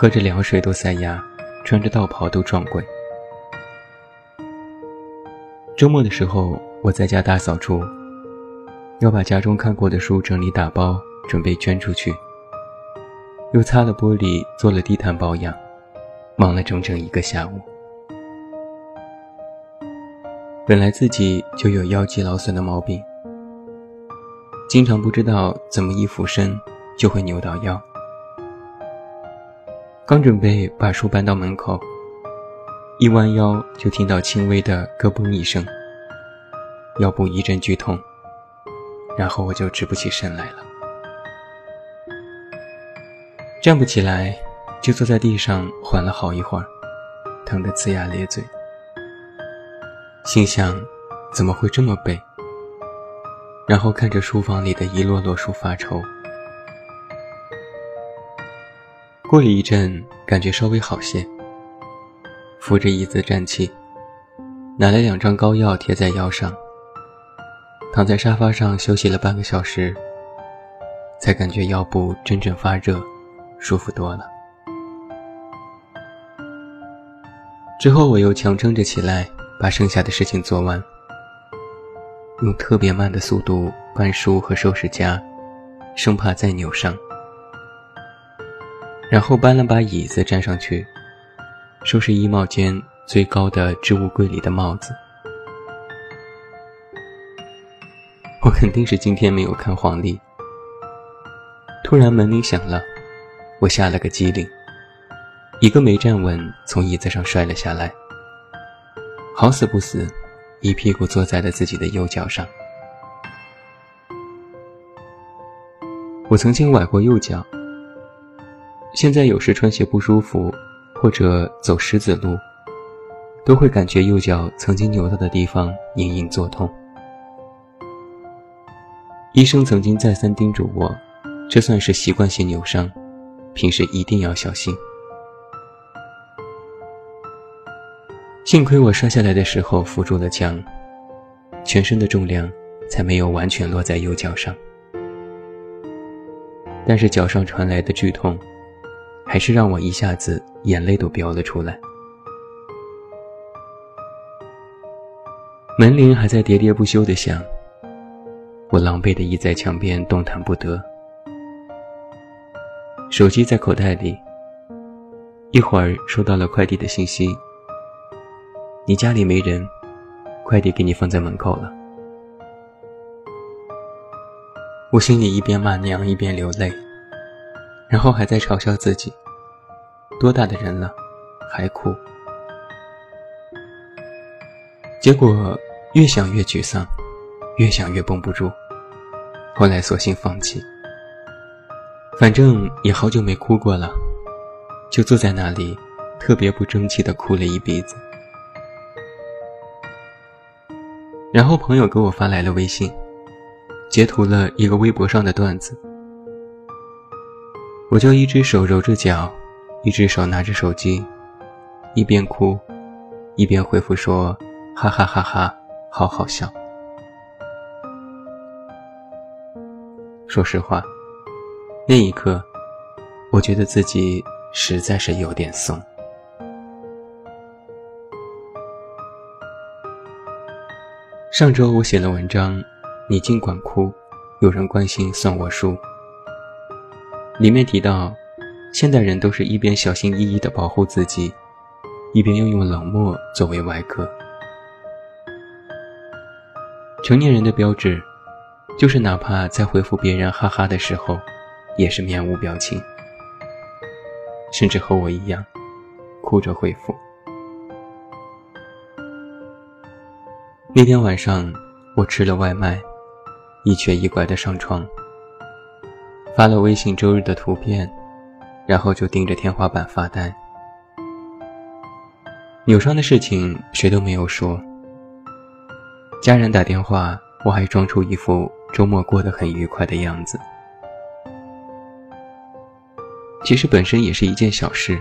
喝着凉水都塞牙，穿着道袍都撞鬼。周末的时候，我在家大扫除，要把家中看过的书整理打包，准备捐出去。又擦了玻璃，做了地毯保养，忙了整整一个下午。本来自己就有腰肌劳损的毛病，经常不知道怎么一俯身。就会扭到腰。刚准备把书搬到门口，一弯腰就听到轻微的咯嘣一声，腰部一阵剧痛，然后我就直不起身来了。站不起来，就坐在地上缓了好一会儿，疼得龇牙咧嘴，心想怎么会这么背？然后看着书房里的一摞摞书发愁。过了一阵，感觉稍微好些，扶着椅子站起，拿了两张膏药贴在腰上，躺在沙发上休息了半个小时，才感觉腰部真正发热，舒服多了。之后我又强撑着起来，把剩下的事情做完，用特别慢的速度搬书和收拾家，生怕再扭伤。然后搬了把椅子站上去，收拾衣帽间最高的置物柜里的帽子。我肯定是今天没有看黄历。突然门铃响了，我吓了个机灵，一个没站稳，从椅子上摔了下来。好死不死，一屁股坐在了自己的右脚上。我曾经崴过右脚。现在有时穿鞋不舒服，或者走石子路，都会感觉右脚曾经扭到的地方隐隐作痛。医生曾经再三叮嘱我，这算是习惯性扭伤，平时一定要小心。幸亏我摔下来的时候扶住了墙，全身的重量才没有完全落在右脚上，但是脚上传来的剧痛。还是让我一下子眼泪都飙了出来。门铃还在喋喋不休的响，我狼狈的倚在墙边，动弹不得。手机在口袋里，一会儿收到了快递的信息：“你家里没人，快递给你放在门口了。”我心里一边骂娘一边流泪。然后还在嘲笑自己，多大的人了，还哭。结果越想越沮丧，越想越绷不住，后来索性放弃。反正也好久没哭过了，就坐在那里，特别不争气的哭了一鼻子。然后朋友给我发来了微信，截图了一个微博上的段子。我就一只手揉着脚，一只手拿着手机，一边哭，一边回复说：“哈哈哈哈，好好笑。”说实话，那一刻，我觉得自己实在是有点怂。上周我写了文章，你尽管哭，有人关心算我输。里面提到，现代人都是一边小心翼翼地保护自己，一边又用冷漠作为外壳。成年人的标志，就是哪怕在回复别人“哈哈”的时候，也是面无表情，甚至和我一样，哭着回复。那天晚上，我吃了外卖，一瘸一拐地上床。发了微信周日的图片，然后就盯着天花板发呆。扭伤的事情谁都没有说。家人打电话，我还装出一副周末过得很愉快的样子。其实本身也是一件小事，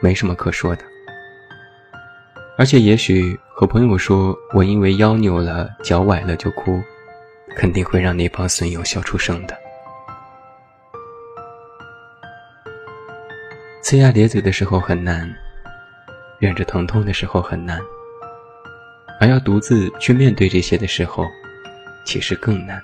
没什么可说的。而且也许和朋友说我因为腰扭了、脚崴了就哭，肯定会让那帮损友笑出声的。呲牙咧嘴的时候很难，忍着疼痛的时候很难，而要独自去面对这些的时候，其实更难。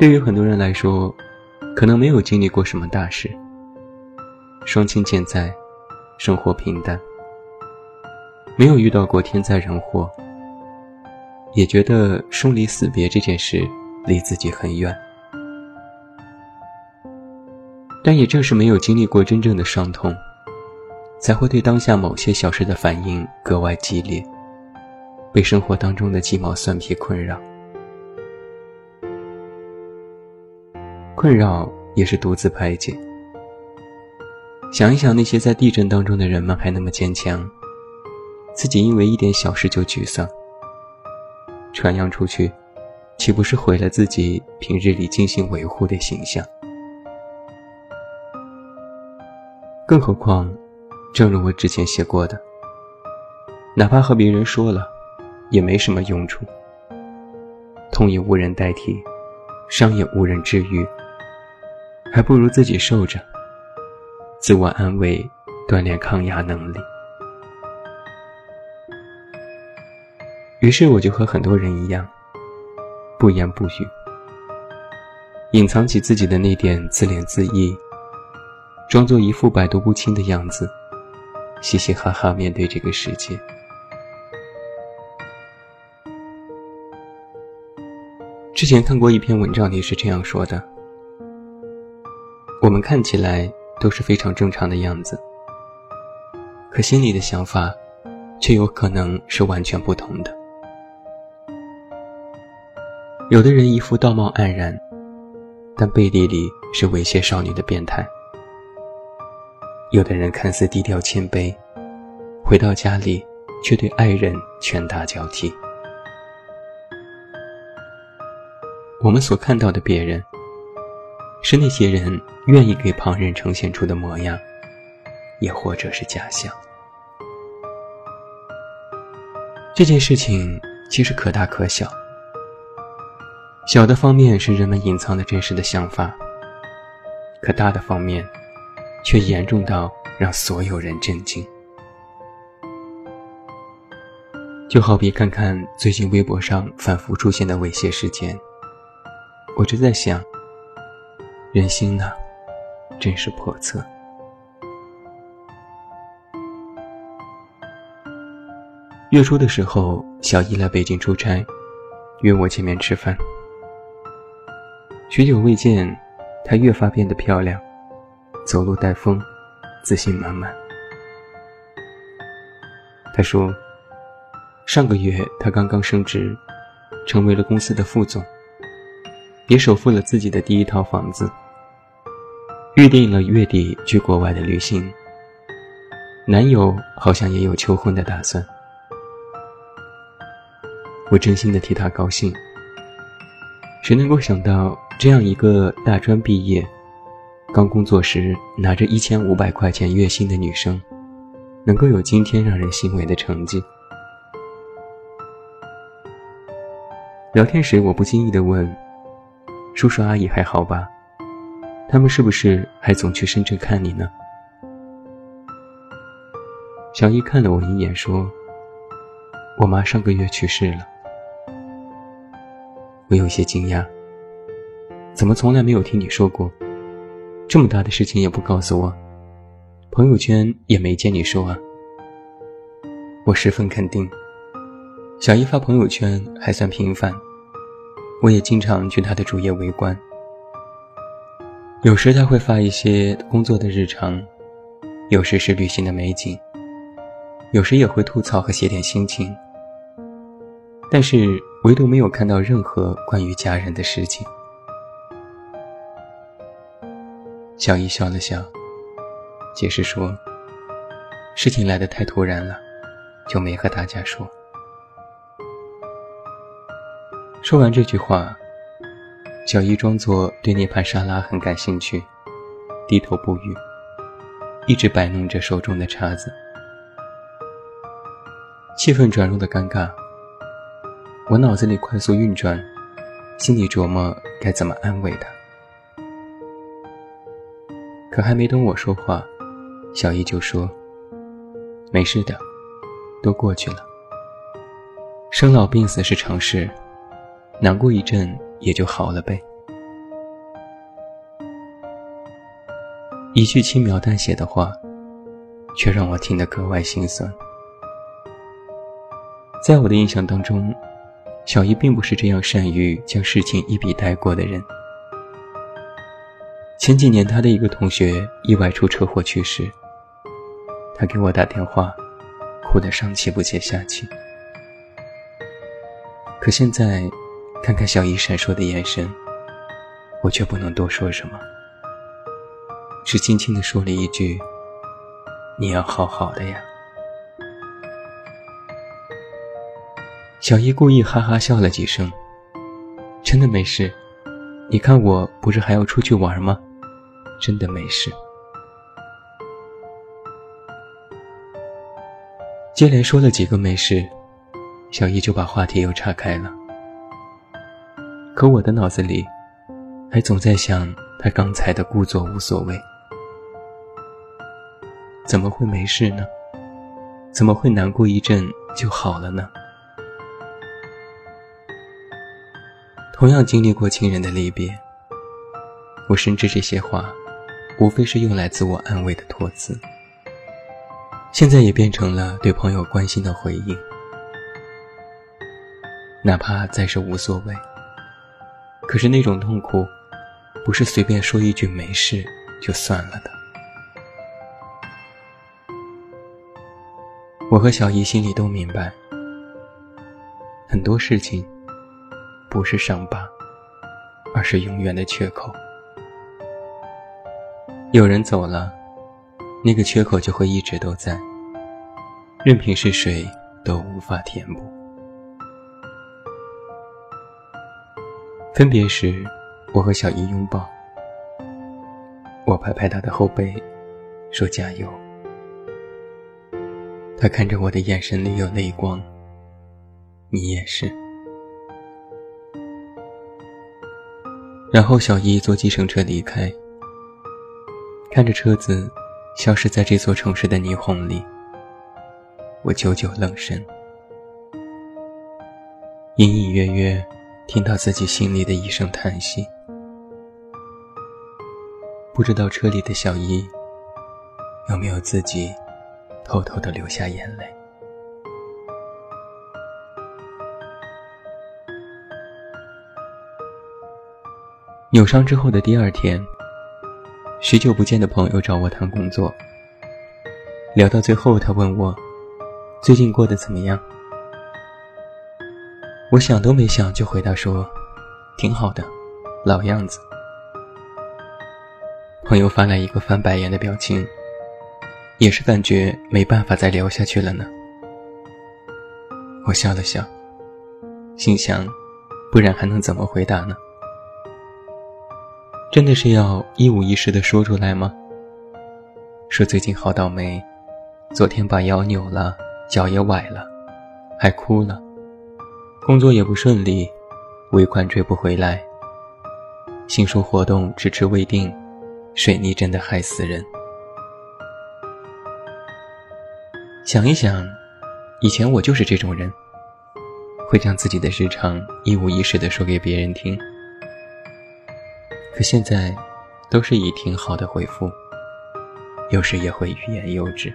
对于很多人来说，可能没有经历过什么大事，双亲健在。生活平淡，没有遇到过天灾人祸，也觉得生离死别这件事离自己很远。但也正是没有经历过真正的伤痛，才会对当下某些小事的反应格外激烈，被生活当中的鸡毛蒜皮困扰。困扰也是独自排解。想一想那些在地震当中的人们还那么坚强，自己因为一点小事就沮丧，传扬出去，岂不是毁了自己平日里精心维护的形象？更何况，正如我之前写过的，哪怕和别人说了，也没什么用处。痛也无人代替，伤也无人治愈，还不如自己受着。自我安慰，锻炼抗压能力。于是我就和很多人一样，不言不语，隐藏起自己的那点自怜自艾，装作一副百毒不侵的样子，嘻嘻哈哈面对这个世界。之前看过一篇文章里是这样说的：我们看起来。都是非常正常的样子，可心里的想法，却有可能是完全不同的。有的人一副道貌岸然，但背地里是猥亵少女的变态；有的人看似低调谦卑，回到家里却对爱人拳打脚踢。我们所看到的别人。是那些人愿意给旁人呈现出的模样，也或者是假象。这件事情其实可大可小。小的方面是人们隐藏的真实的想法，可大的方面，却严重到让所有人震惊。就好比看看最近微博上反复出现的猥亵事件，我就在想。人心呢，真是叵测。月初的时候，小姨来北京出差，约我见面吃饭。许久未见，她越发变得漂亮，走路带风，自信满满。她说，上个月她刚刚升职，成为了公司的副总，也首付了自己的第一套房子。预定了月底去国外的旅行，男友好像也有求婚的打算。我真心的替他高兴。谁能够想到，这样一个大专毕业、刚工作时拿着一千五百块钱月薪的女生，能够有今天让人欣慰的成绩？聊天时，我不经意的问：“叔叔阿姨还好吧？”他们是不是还总去深圳看你呢？小姨看了我一眼，说：“我妈上个月去世了。”我有些惊讶，怎么从来没有听你说过？这么大的事情也不告诉我，朋友圈也没见你说啊。我十分肯定，小姨发朋友圈还算频繁，我也经常去她的主页围观。有时他会发一些工作的日常，有时是旅行的美景，有时也会吐槽和写点心情。但是唯独没有看到任何关于家人的事情。小姨笑了笑，解释说：“事情来得太突然了，就没和大家说。”说完这句话，小姨装作对那盘沙拉很感兴趣，低头不语，一直摆弄着手中的叉子。气氛转入的尴尬，我脑子里快速运转，心里琢磨该怎么安慰他。可还没等我说话，小姨就说：“没事的，都过去了。生老病死是常事，难过一阵也就好了呗。”一句轻描淡写的话，却让我听得格外心酸。在我的印象当中，小姨并不是这样善于将事情一笔带过的人。前几年，他的一个同学意外出车祸去世。他给我打电话，哭得上气不接下气。可现在，看看小姨闪烁的眼神，我却不能多说什么，只轻轻地说了一句：“你要好好的呀。”小姨故意哈哈笑了几声，真的没事。你看，我不是还要出去玩吗？真的没事。接连说了几个没事，小姨就把话题又岔开了。可我的脑子里，还总在想她刚才的故作无所谓。怎么会没事呢？怎么会难过一阵就好了呢？同样经历过亲人的离别，我深知这些话。无非是用来自我安慰的托词，现在也变成了对朋友关心的回应。哪怕再是无所谓，可是那种痛苦，不是随便说一句没事就算了的。我和小姨心里都明白，很多事情不是伤疤，而是永远的缺口。有人走了，那个缺口就会一直都在，任凭是谁都无法填补。分别时，我和小姨拥抱，我拍拍她的后背，说加油。她看着我的眼神里有泪光，你也是。然后小姨坐计程车离开。看着车子消失在这座城市的霓虹里，我久久愣神，隐隐约约听到自己心里的一声叹息。不知道车里的小姨有没有自己偷偷的流下眼泪。扭伤之后的第二天。许久不见的朋友找我谈工作，聊到最后，他问我最近过得怎么样。我想都没想就回答说，挺好的，老样子。朋友发来一个翻白眼的表情，也是感觉没办法再聊下去了呢。我笑了笑，心想，不然还能怎么回答呢？真的是要一五一十的说出来吗？说最近好倒霉，昨天把腰扭了，脚也崴了，还哭了，工作也不顺利，尾款追不回来，新书活动迟迟未定，水逆真的害死人。想一想，以前我就是这种人，会将自己的日常一五一十的说给别人听。可现在，都是以挺好的回复，有时也会欲言又止，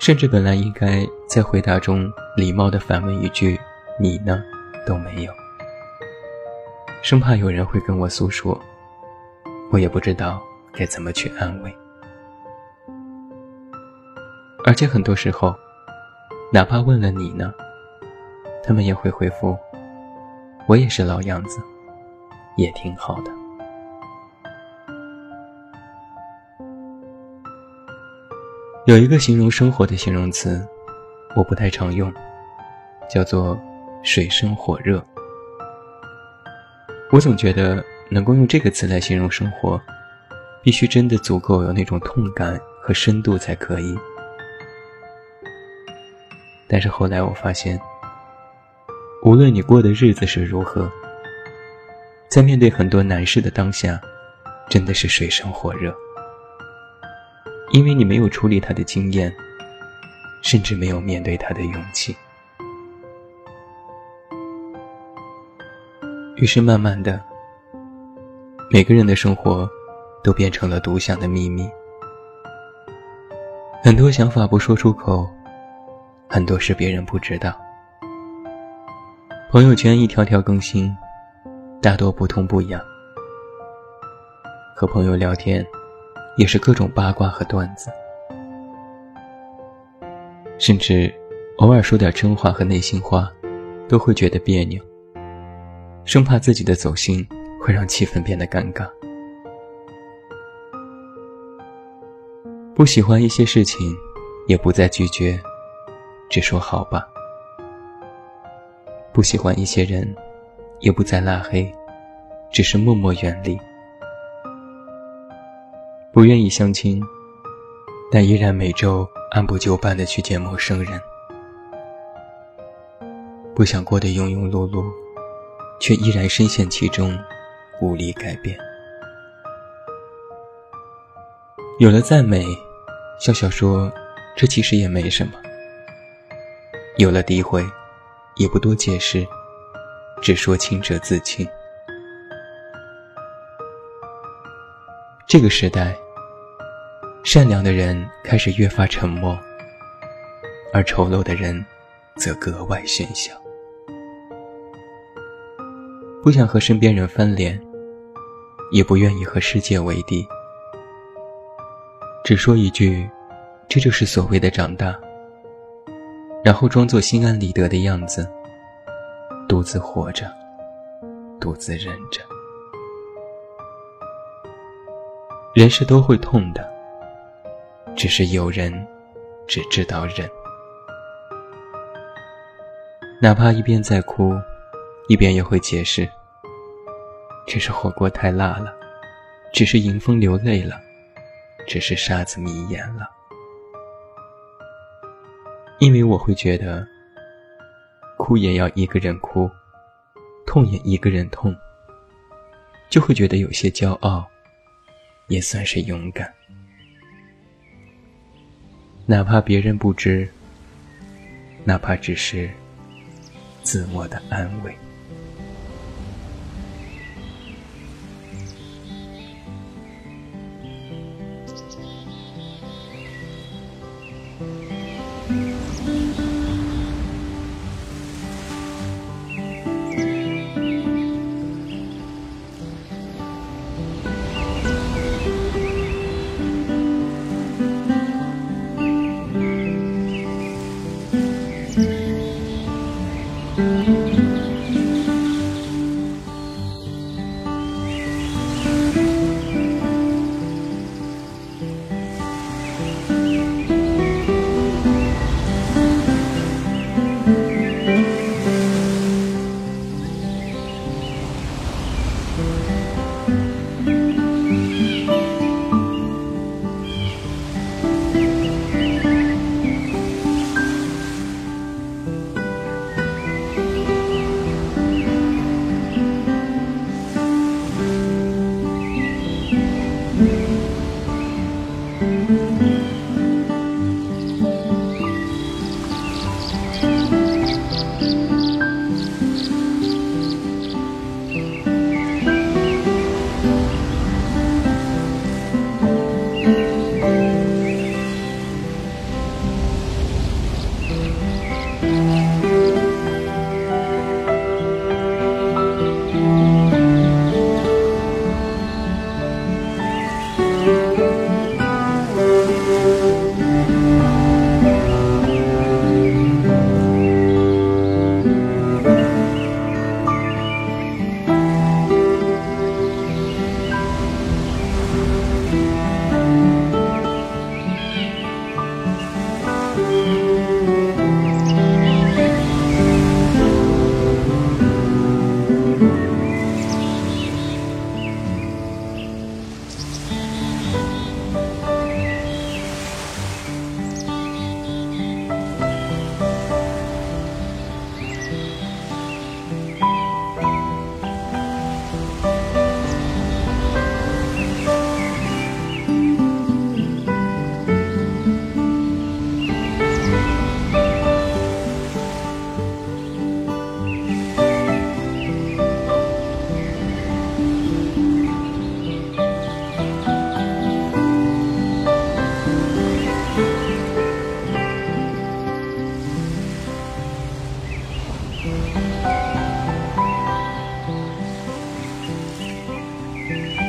甚至本来应该在回答中礼貌的反问一句“你呢”，都没有，生怕有人会跟我诉说，我也不知道该怎么去安慰，而且很多时候，哪怕问了你呢，他们也会回复：“我也是老样子。”也挺好的。有一个形容生活的形容词我不太常用叫做水深火热。我总觉得能够用这个词来形容生活必须真的足够有那种痛感和深度才可以。但是后来我发现无论你过的日子是如何在面对很多难事的当下，真的是水深火热，因为你没有处理他的经验，甚至没有面对他的勇气。于是慢慢的，每个人的生活都变成了独享的秘密，很多想法不说出口。很多事别人不知道，朋友圈一条条更新，大多不痛不痒。和朋友聊天，也是各种八卦和段子，甚至偶尔说点真话和内心话，都会觉得别扭，生怕自己的走心会让气氛变得尴尬。不喜欢一些事情，也不再拒绝。只说好吧，不喜欢一些人，也不再拉黑，只是默默远离。不愿意相亲，但依然每周按部就班的去见陌生人。不想过得庸庸碌碌，却依然深陷其中，无力改变。有了赞美，笑笑说：“这其实也没什么。”有了诋毁，也不多解释，只说清者自清。这个时代，善良的人开始越发沉默，而丑陋的人则格外喧嚣。不想和身边人翻脸，也不愿意和世界为敌，只说一句：“这就是所谓的长大。”然后装作心安理得的样子，独自活着，独自忍着。人是都会痛的，只是有人只知道忍。哪怕一边在哭，一边也会解释：只是火锅太辣了，只是迎风流泪了，只是沙子迷眼了。因为我会觉得，哭也要一个人哭，痛也一个人痛，就会觉得有些骄傲，也算是勇敢。哪怕别人不知，哪怕只是自我的安慰。了。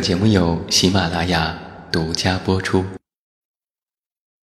节目由喜马拉雅独家播出。